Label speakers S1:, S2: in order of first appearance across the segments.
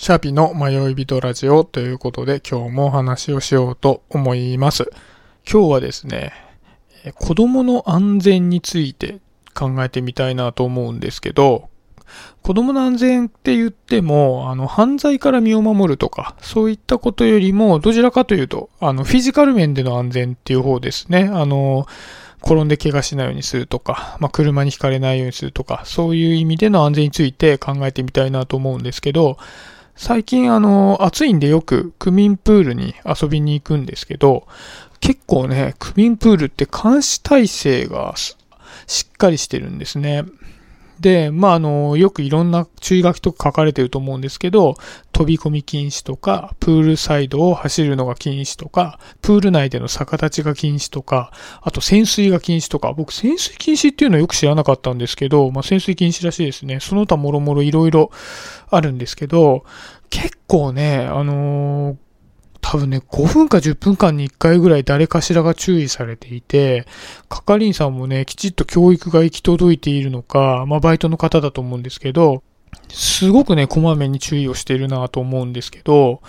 S1: シャーピの迷い人ラジオということで今日もお話をしようと思います。今日はですね、子供の安全について考えてみたいなと思うんですけど、子供の安全って言っても、あの、犯罪から身を守るとか、そういったことよりも、どちらかというと、あの、フィジカル面での安全っていう方ですね。あの、転んで怪我しないようにするとか、まあ、車にひかれないようにするとか、そういう意味での安全について考えてみたいなと思うんですけど、最近あの、暑いんでよく区民プールに遊びに行くんですけど、結構ね、区民プールって監視体制がしっかりしてるんですね。で、まあ、あの、よくいろんな注意書きとか書かれてると思うんですけど、飛び込み禁止とか、プールサイドを走るのが禁止とか、プール内での逆立ちが禁止とか、あと潜水が禁止とか、僕潜水禁止っていうのはよく知らなかったんですけど、まあ、潜水禁止らしいですね。その他もろもろいろあるんですけど、結構ね、あのー多分ね、5分か10分間に1回ぐらい誰かしらが注意されていて、係員さんもね、きちっと教育が行き届いているのか、まあバイトの方だと思うんですけど、すごくね、こまめに注意をしているなと思うんですけど、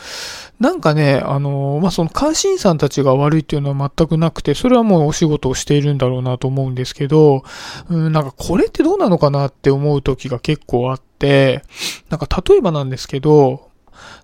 S1: なんかね、あの、まあ、その監視員さんたちが悪いっていうのは全くなくて、それはもうお仕事をしているんだろうなと思うんですけど、うん、なんかこれってどうなのかなって思う時が結構あって、なんか例えばなんですけど、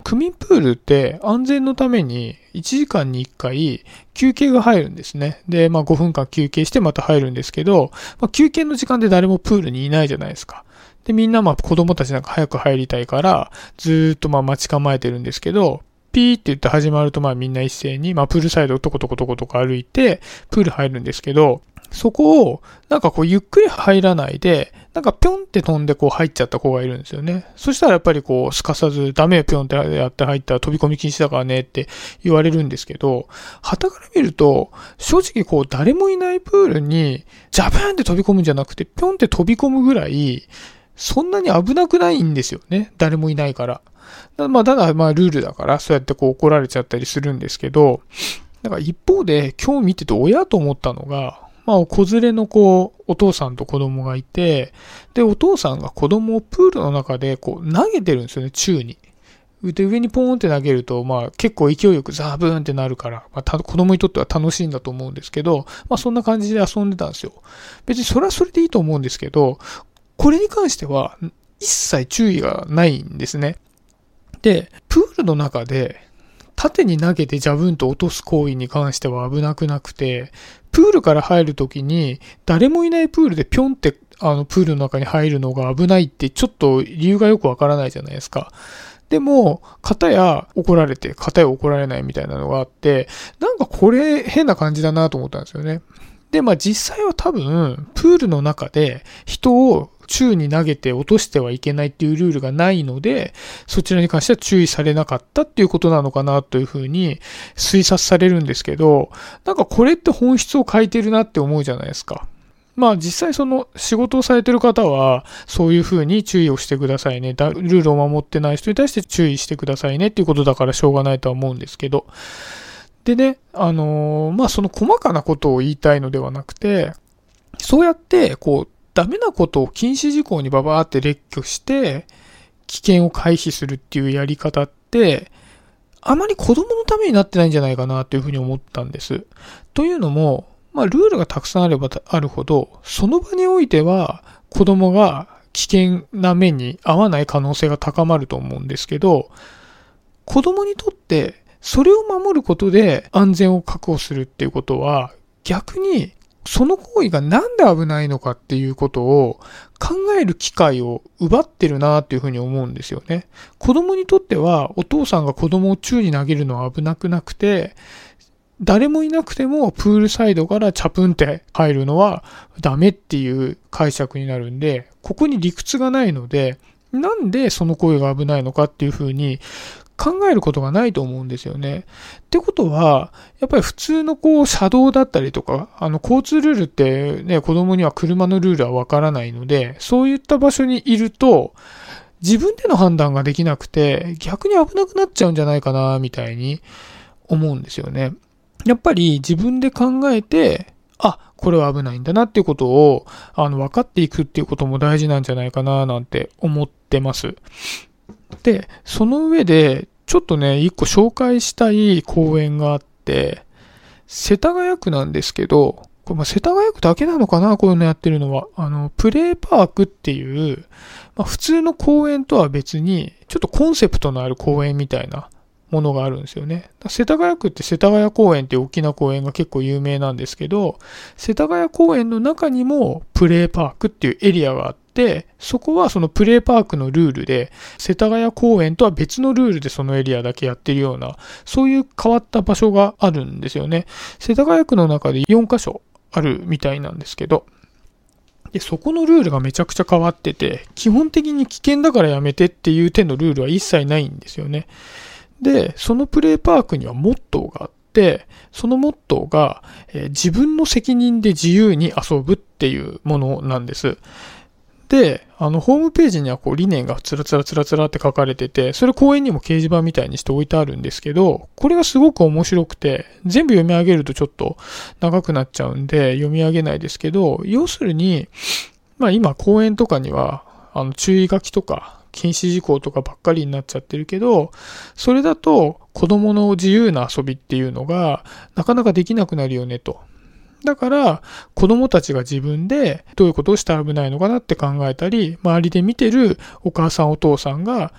S1: 区民プールって安全のために1時間に1回休憩が入るんですね。で、まあ5分間休憩してまた入るんですけど、まあ、休憩の時間で誰もプールにいないじゃないですか。で、みんなまあ子供たちなんか早く入りたいから、ずっとまあ待ち構えてるんですけど、ピーって言って始まるとまあみんな一斉に、まあプールサイドをトコトコトコトコ歩いて、プール入るんですけど、そこを、なんかこうゆっくり入らないで、なんかぴょんって飛んでこう入っちゃった子がいるんですよね。そしたらやっぱりこうすかさずダメよぴょんってやって入ったら飛び込み禁止だからねって言われるんですけど、旗から見ると、正直こう誰もいないプールにジャブーンって飛び込むんじゃなくて、ぴょんって飛び込むぐらい、そんなに危なくないんですよね。誰もいないから。まあ、ただ、まあ、ルールだから、そうやってこう怒られちゃったりするんですけど、だか一方で、今日見てて親と思ったのが、まあ、子連れのこう、お父さんと子供がいて、で、お父さんが子供をプールの中でこう、投げてるんですよね、宙に。で、上にポーンって投げると、まあ、結構勢いよくザーブーンってなるから、まあ、た子供にとっては楽しいんだと思うんですけど、まあ、そんな感じで遊んでたんですよ。別にそれはそれでいいと思うんですけど、これに関しては、一切注意がないんですね。で、プールの中で、縦に投げてジャブンと落とす行為に関しては危なくなくて、プールから入るときに、誰もいないプールでピョンって、あの、プールの中に入るのが危ないって、ちょっと理由がよくわからないじゃないですか。でも、片や怒られて、片や怒られないみたいなのがあって、なんかこれ変な感じだなと思ったんですよね。で、まあ実際は多分、プールの中で人を宙に投げて落としてはいけないっていうルールがないので、そちらに関しては注意されなかったっていうことなのかなというふうに推察されるんですけど、なんかこれって本質を変えてるなって思うじゃないですか。まあ実際その仕事をされてる方はそういうふうに注意をしてくださいね。ルールを守ってない人に対して注意してくださいねっていうことだからしょうがないとは思うんですけど。でね、あのー、まあその細かなことを言いたいのではなくて、そうやってこうダメなことを禁止事項にババーって列挙して、危険を回避するっていうやり方って、あまり子供のためになってないんじゃないかなというふうに思ったんです。というのも、まあ、ルールがたくさんあればあるほど、その場においては子供が危険な目に合わない可能性が高まると思うんですけど、子供にとってそれを守ることで安全を確保するっていうことは、逆にその行為がなんで危ないのかっていうことを考える機会を奪ってるなっていうふうに思うんですよね。子供にとってはお父さんが子供を宙に投げるのは危なくなくて、誰もいなくてもプールサイドからチャプンって入るのはダメっていう解釈になるんで、ここに理屈がないので、なんでその行為が危ないのかっていうふうに考えることがないと思うんですよね。ってことは、やっぱり普通のこう、車道だったりとか、あの、交通ルールってね、子供には車のルールはわからないので、そういった場所にいると、自分での判断ができなくて、逆に危なくなっちゃうんじゃないかな、みたいに思うんですよね。やっぱり自分で考えて、あ、これは危ないんだなっていうことを、あの、分かっていくっていうことも大事なんじゃないかな、なんて思ってます。で、その上で、ちょっとね、一個紹介したい公園があって、世田谷区なんですけど、これま世田谷区だけなのかなこういうのやってるのは。あの、プレイパークっていう、まあ、普通の公園とは別に、ちょっとコンセプトのある公園みたいなものがあるんですよね。世田谷区って世田谷公園って大きな公園が結構有名なんですけど、世田谷公園の中にもプレイパークっていうエリアがあって、そこはそのプレイパークのルールで、世田谷公園とは別のルールでそのエリアだけやってるような、そういう変わった場所があるんですよね。世田谷区の中で4カ所あるみたいなんですけど、で、そこのルールがめちゃくちゃ変わってて、基本的に危険だからやめてっていう手のルールは一切ないんですよね。で、そのプレイパークにはモットーがあって、そのモットーが、えー、自分の責任で自由に遊ぶっていうものなんです。で、あの、ホームページにはこう理念がつらつらつらつらって書かれてて、それ公園にも掲示板みたいにして置いてあるんですけど、これがすごく面白くて、全部読み上げるとちょっと長くなっちゃうんで読み上げないですけど、要するに、まあ今公園とかには、あの、注意書きとか、禁止事項とかばっかりになっちゃってるけど、それだと子供の自由な遊びっていうのがなかなかできなくなるよねと。だから、子供たちが自分でどういうことをしたら危ないのかなって考えたり、周りで見てるお母さんお父さんが、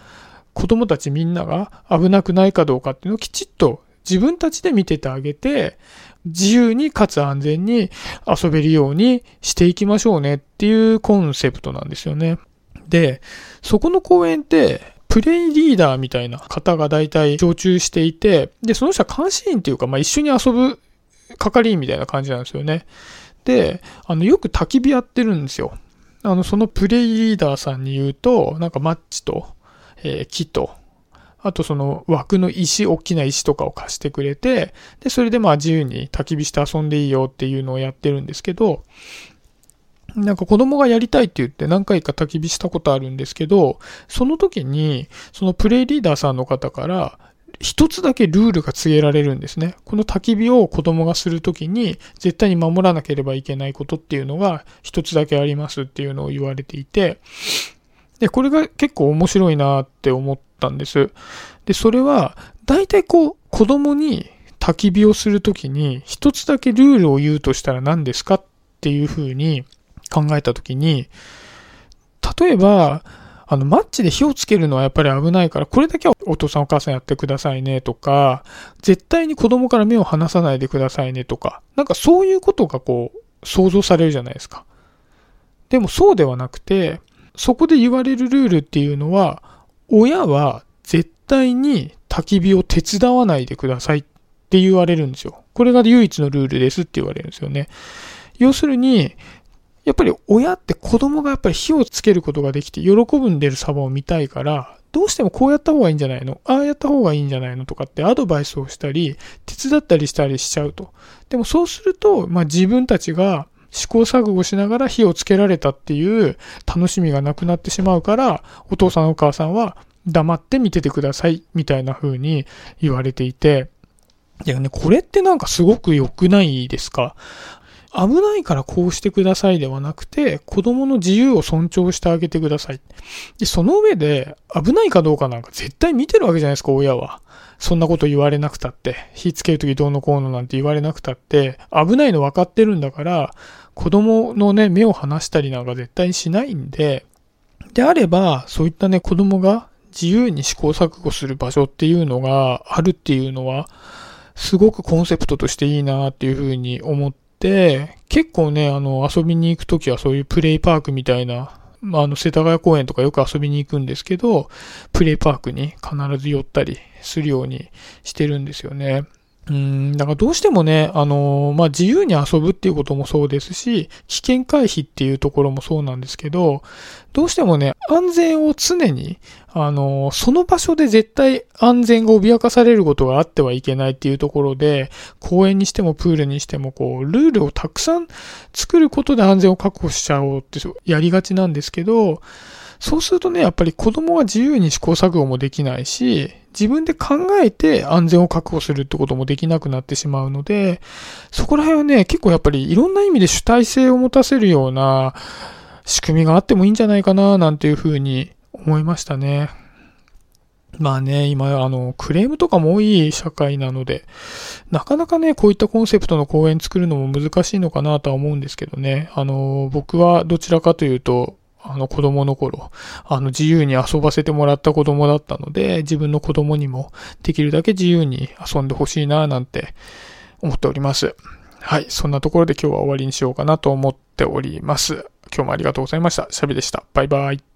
S1: 子供たちみんなが危なくないかどうかっていうのをきちっと自分たちで見ててあげて、自由にかつ安全に遊べるようにしていきましょうねっていうコンセプトなんですよね。で、そこの公園って、プレイリーダーみたいな方が大体常駐していて、で、その人は監視員っていうか、まあ、一緒に遊ぶ係員みたいな感じなんですよね。で、あの、よく焚き火やってるんですよ。あの、そのプレイリーダーさんに言うと、なんかマッチと、えー、木と、あとその枠の石、大きな石とかを貸してくれて、で、それでまあ自由に焚き火して遊んでいいよっていうのをやってるんですけど、なんか子供がやりたいって言って何回か焚き火したことあるんですけど、その時に、そのプレイリーダーさんの方から、一つだけルールが告げられるんですね。この焚き火を子供がするときに絶対に守らなければいけないことっていうのが一つだけありますっていうのを言われていて、で、これが結構面白いなって思ったんです。で、それは、大体こう、子供に焚き火をするときに一つだけルールを言うとしたら何ですかっていうふうに考えたときに、例えば、あの、マッチで火をつけるのはやっぱり危ないから、これだけはお父さんお母さんやってくださいねとか、絶対に子供から目を離さないでくださいねとか、なんかそういうことがこう、想像されるじゃないですか。でもそうではなくて、そこで言われるルールっていうのは、親は絶対に焚き火を手伝わないでくださいって言われるんですよ。これが唯一のルールですって言われるんですよね。要するに、やっぱり親って子供がやっぱり火をつけることができて喜ぶんでる様を見たいから、どうしてもこうやった方がいいんじゃないの？ああやった方がいいんじゃないのとかってアドバイスをしたり、手伝ったりしたりしちゃうと。でもそうすると、まあ自分たちが試行錯誤しながら火をつけられたっていう楽しみがなくなってしまうから、お父さんお母さんは黙って見ててくださいみたいな風に言われていて、いやね、これってなんかすごく良くないですか？危ないからこうしてくださいではなくて、子供の自由を尊重してあげてください。で、その上で、危ないかどうかなんか絶対見てるわけじゃないですか、親は。そんなこと言われなくたって、火つけるときどうのこうのなんて言われなくたって、危ないの分かってるんだから、子供のね、目を離したりなんか絶対しないんで、であれば、そういったね、子供が自由に試行錯誤する場所っていうのがあるっていうのは、すごくコンセプトとしていいなっていうふうに思って、で結構ね、あの、遊びに行くときはそういうプレイパークみたいな、まあ、あの、世田谷公園とかよく遊びに行くんですけど、プレイパークに必ず寄ったりするようにしてるんですよね。うん、だからどうしてもね、あのまあ、自由に遊ぶっていうこともそうですし、危険回避っていうところもそうなんですけど、どうしてもね、安全を常に、あのその場所で絶対安全が脅かされることがあってはいけないっていうところで、公園にしてもプールにしても、こう、ルールをたくさん作ることで安全を確保しちゃおうってやりがちなんですけど、そうするとね、やっぱり子供は自由に試行錯誤もできないし、自分で考えて安全を確保するってこともできなくなってしまうので、そこら辺はね、結構やっぱりいろんな意味で主体性を持たせるような仕組みがあってもいいんじゃないかな、なんていうふうに思いましたね。まあね、今、あの、クレームとかも多い社会なので、なかなかね、こういったコンセプトの公演作るのも難しいのかなとは思うんですけどね。あの、僕はどちらかというと、あの子供の頃、あの自由に遊ばせてもらった子供だったので、自分の子供にもできるだけ自由に遊んでほしいななんて思っております。はい。そんなところで今日は終わりにしようかなと思っております。今日もありがとうございました。シャビでした。バイバイ。